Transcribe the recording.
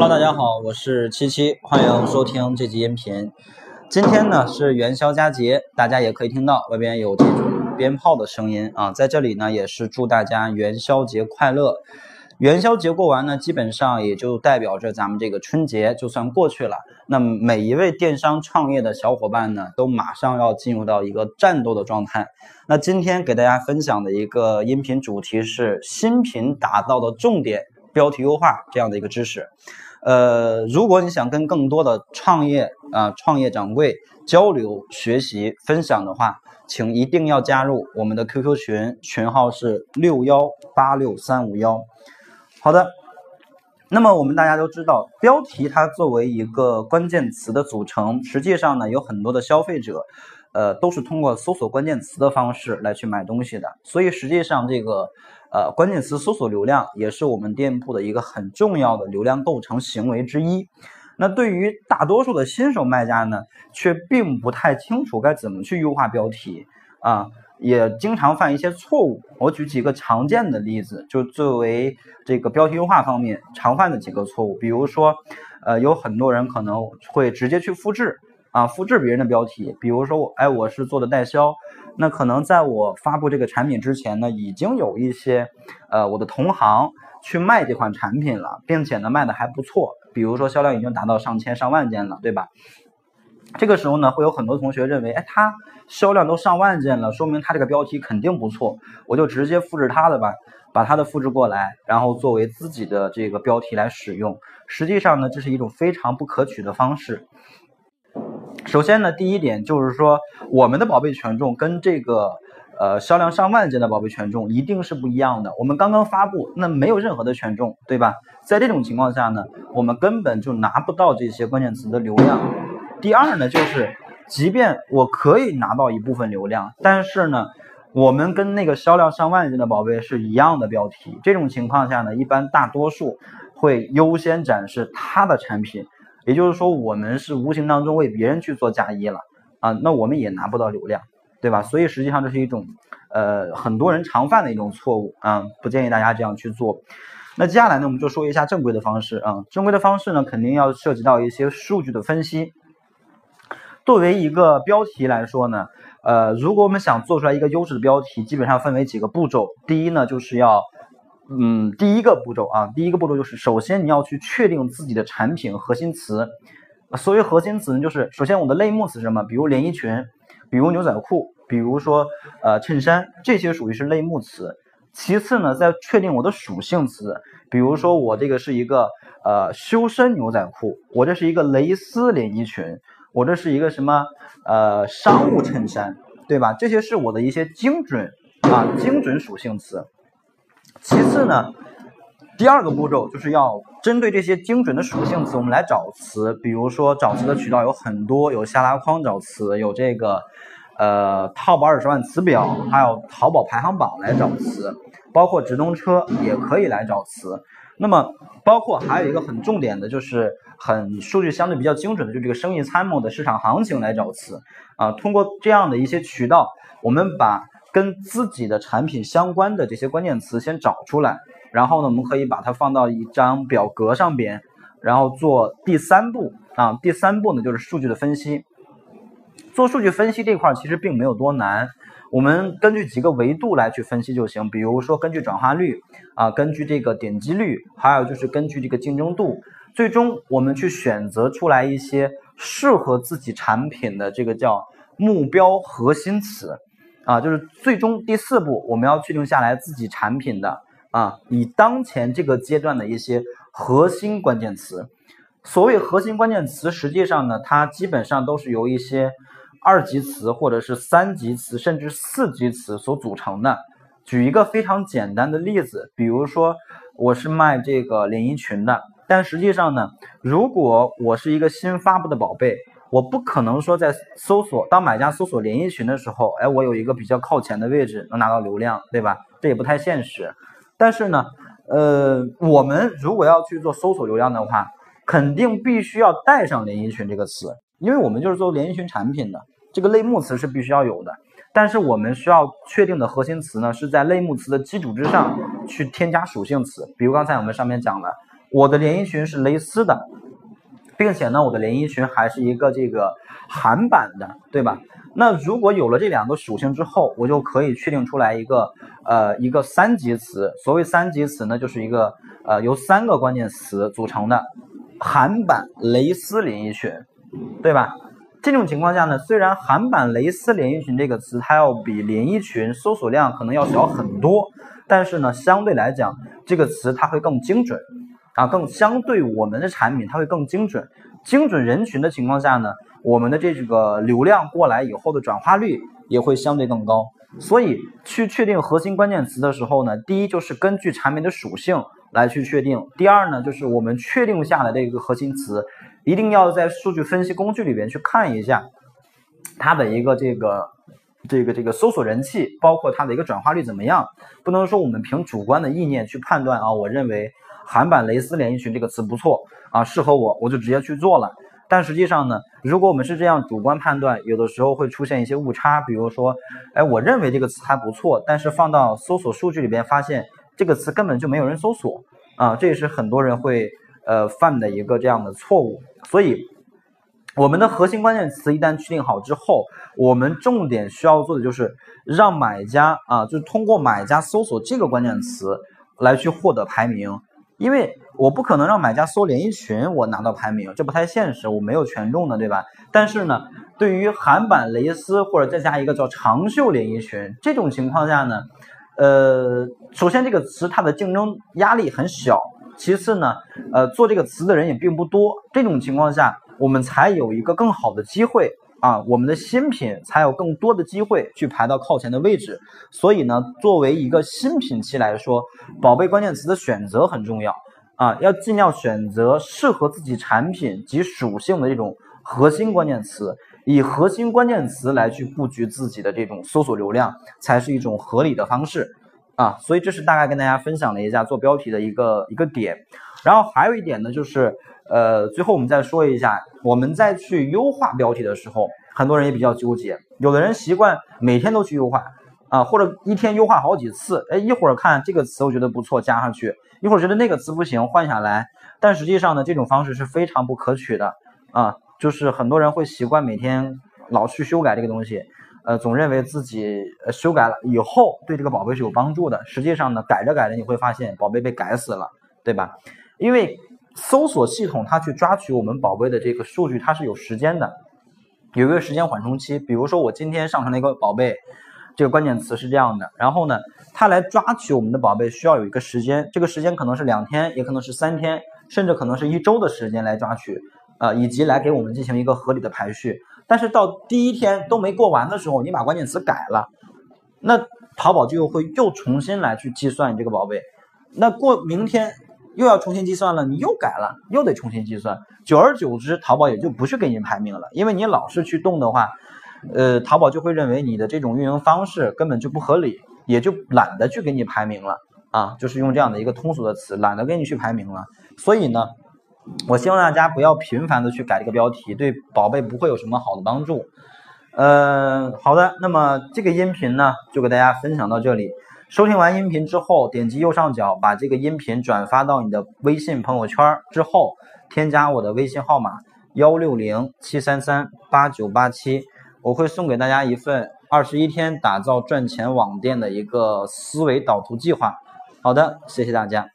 Hello，大家好，我是七七，欢迎收听这集音频。今天呢是元宵佳节，大家也可以听到外边有这种鞭炮的声音啊，在这里呢也是祝大家元宵节快乐。元宵节过完呢，基本上也就代表着咱们这个春节就算过去了。那每一位电商创业的小伙伴呢，都马上要进入到一个战斗的状态。那今天给大家分享的一个音频主题是新品打造的重点标题优化这样的一个知识。呃，如果你想跟更多的创业啊创业掌柜交流、学习、分享的话，请一定要加入我们的 QQ 群，群号是六幺八六三五幺。好的，那么我们大家都知道，标题它作为一个关键词的组成，实际上呢有很多的消费者，呃，都是通过搜索关键词的方式来去买东西的。所以实际上这个呃关键词搜索流量也是我们店铺的一个很重要的流量构成行为之一。那对于大多数的新手卖家呢，却并不太清楚该怎么去优化标题啊。也经常犯一些错误。我举几个常见的例子，就作为这个标题优化方面常犯的几个错误。比如说，呃，有很多人可能会直接去复制啊，复制别人的标题。比如说我，哎，我是做的代销，那可能在我发布这个产品之前呢，已经有一些呃我的同行去卖这款产品了，并且呢卖的还不错。比如说销量已经达到上千上万件了，对吧？这个时候呢，会有很多同学认为，哎，他销量都上万件了，说明他这个标题肯定不错，我就直接复制他的吧，把他的复制过来，然后作为自己的这个标题来使用。实际上呢，这是一种非常不可取的方式。首先呢，第一点就是说，我们的宝贝权重跟这个呃销量上万件的宝贝权重一定是不一样的。我们刚刚发布，那没有任何的权重，对吧？在这种情况下呢，我们根本就拿不到这些关键词的流量。第二呢，就是即便我可以拿到一部分流量，但是呢，我们跟那个销量上万件的宝贝是一样的标题，这种情况下呢，一般大多数会优先展示他的产品，也就是说，我们是无形当中为别人去做嫁衣了啊，那我们也拿不到流量，对吧？所以实际上这是一种呃很多人常犯的一种错误啊，不建议大家这样去做。那接下来呢，我们就说一下正规的方式啊，正规的方式呢，肯定要涉及到一些数据的分析。作为一个标题来说呢，呃，如果我们想做出来一个优质的标题，基本上分为几个步骤。第一呢，就是要，嗯，第一个步骤啊，第一个步骤就是首先你要去确定自己的产品核心词。所谓核心词呢，就是首先我的类目词是什么？比如连衣裙，比如牛仔裤，比如说呃衬衫，这些属于是类目词。其次呢，再确定我的属性词，比如说我这个是一个呃修身牛仔裤，我这是一个蕾丝连衣裙。我这是一个什么呃商务衬衫，对吧？这些是我的一些精准啊精准属性词。其次呢，第二个步骤就是要针对这些精准的属性词，我们来找词。比如说找词的渠道有很多，有下拉框找词，有这个呃淘宝二十万词表，还有淘宝排行榜来找词，包括直通车也可以来找词。那么，包括还有一个很重点的，就是很数据相对比较精准的，就这个生意参谋的市场行情来找词啊。通过这样的一些渠道，我们把跟自己的产品相关的这些关键词先找出来，然后呢，我们可以把它放到一张表格上边，然后做第三步啊。第三步呢，就是数据的分析。做数据分析这块其实并没有多难。我们根据几个维度来去分析就行，比如说根据转化率啊，根据这个点击率，还有就是根据这个竞争度，最终我们去选择出来一些适合自己产品的这个叫目标核心词啊，就是最终第四步我们要确定下来自己产品的啊，以当前这个阶段的一些核心关键词。所谓核心关键词，实际上呢，它基本上都是由一些。二级词或者是三级词，甚至四级词所组成的。举一个非常简单的例子，比如说我是卖这个连衣裙的，但实际上呢，如果我是一个新发布的宝贝，我不可能说在搜索当买家搜索连衣裙的时候，哎，我有一个比较靠前的位置能拿到流量，对吧？这也不太现实。但是呢，呃，我们如果要去做搜索流量的话，肯定必须要带上连衣裙这个词。因为我们就是做连衣裙产品的，这个类目词是必须要有的，但是我们需要确定的核心词呢，是在类目词的基础之上去添加属性词。比如刚才我们上面讲的我的连衣裙是蕾丝的，并且呢，我的连衣裙还是一个这个韩版的，对吧？那如果有了这两个属性之后，我就可以确定出来一个呃一个三级词。所谓三级词呢，就是一个呃由三个关键词组成的韩版蕾丝连衣裙，对吧？这种情况下呢，虽然韩版蕾丝连衣裙这个词它要比连衣裙搜索量可能要小很多，但是呢，相对来讲这个词它会更精准啊，更相对我们的产品它会更精准。精准人群的情况下呢。我们的这个流量过来以后的转化率也会相对更高，所以去确定核心关键词的时候呢，第一就是根据产品的属性来去确定，第二呢就是我们确定下来的一个核心词，一定要在数据分析工具里边去看一下它的一个这个这个这个搜索人气，包括它的一个转化率怎么样，不能说我们凭主观的意念去判断啊，我认为韩版蕾丝连衣裙这个词不错啊，适合我，我就直接去做了。但实际上呢，如果我们是这样主观判断，有的时候会出现一些误差。比如说，哎，我认为这个词还不错，但是放到搜索数据里边发现这个词根本就没有人搜索啊，这也是很多人会呃犯的一个这样的错误。所以，我们的核心关键词一旦确定好之后，我们重点需要做的就是让买家啊，就通过买家搜索这个关键词来去获得排名。因为我不可能让买家搜连衣裙，我拿到排名，这不太现实，我没有权重的，对吧？但是呢，对于韩版蕾丝或者再加一个叫长袖连衣裙这种情况下呢，呃，首先这个词它的竞争压力很小，其次呢，呃，做这个词的人也并不多，这种情况下，我们才有一个更好的机会。啊，我们的新品才有更多的机会去排到靠前的位置。所以呢，作为一个新品期来说，宝贝关键词的选择很重要啊，要尽量选择适合自己产品及属性的这种核心关键词，以核心关键词来去布局自己的这种搜索流量，才是一种合理的方式啊。所以这是大概跟大家分享了一下做标题的一个一个点。然后还有一点呢，就是。呃，最后我们再说一下，我们在去优化标题的时候，很多人也比较纠结。有的人习惯每天都去优化啊，或者一天优化好几次。哎，一会儿看这个词我觉得不错，加上去；一会儿觉得那个词不行，换下来。但实际上呢，这种方式是非常不可取的啊。就是很多人会习惯每天老去修改这个东西，呃，总认为自己修改了以后对这个宝贝是有帮助的。实际上呢，改着改着你会发现宝贝被改死了，对吧？因为。搜索系统它去抓取我们宝贝的这个数据，它是有时间的，有一个时间缓冲期。比如说我今天上传了一个宝贝，这个关键词是这样的，然后呢，它来抓取我们的宝贝需要有一个时间，这个时间可能是两天，也可能是三天，甚至可能是一周的时间来抓取，呃，以及来给我们进行一个合理的排序。但是到第一天都没过完的时候，你把关键词改了，那淘宝就会又重新来去计算你这个宝贝，那过明天。又要重新计算了，你又改了，又得重新计算，久而久之，淘宝也就不去给你排名了，因为你老是去动的话，呃，淘宝就会认为你的这种运营方式根本就不合理，也就懒得去给你排名了啊，就是用这样的一个通俗的词，懒得给你去排名了。所以呢，我希望大家不要频繁的去改这个标题，对宝贝不会有什么好的帮助。呃，好的，那么这个音频呢，就给大家分享到这里。收听完音频之后，点击右上角把这个音频转发到你的微信朋友圈之后，添加我的微信号码幺六零七三三八九八七，我会送给大家一份二十一天打造赚钱网店的一个思维导图计划。好的，谢谢大家。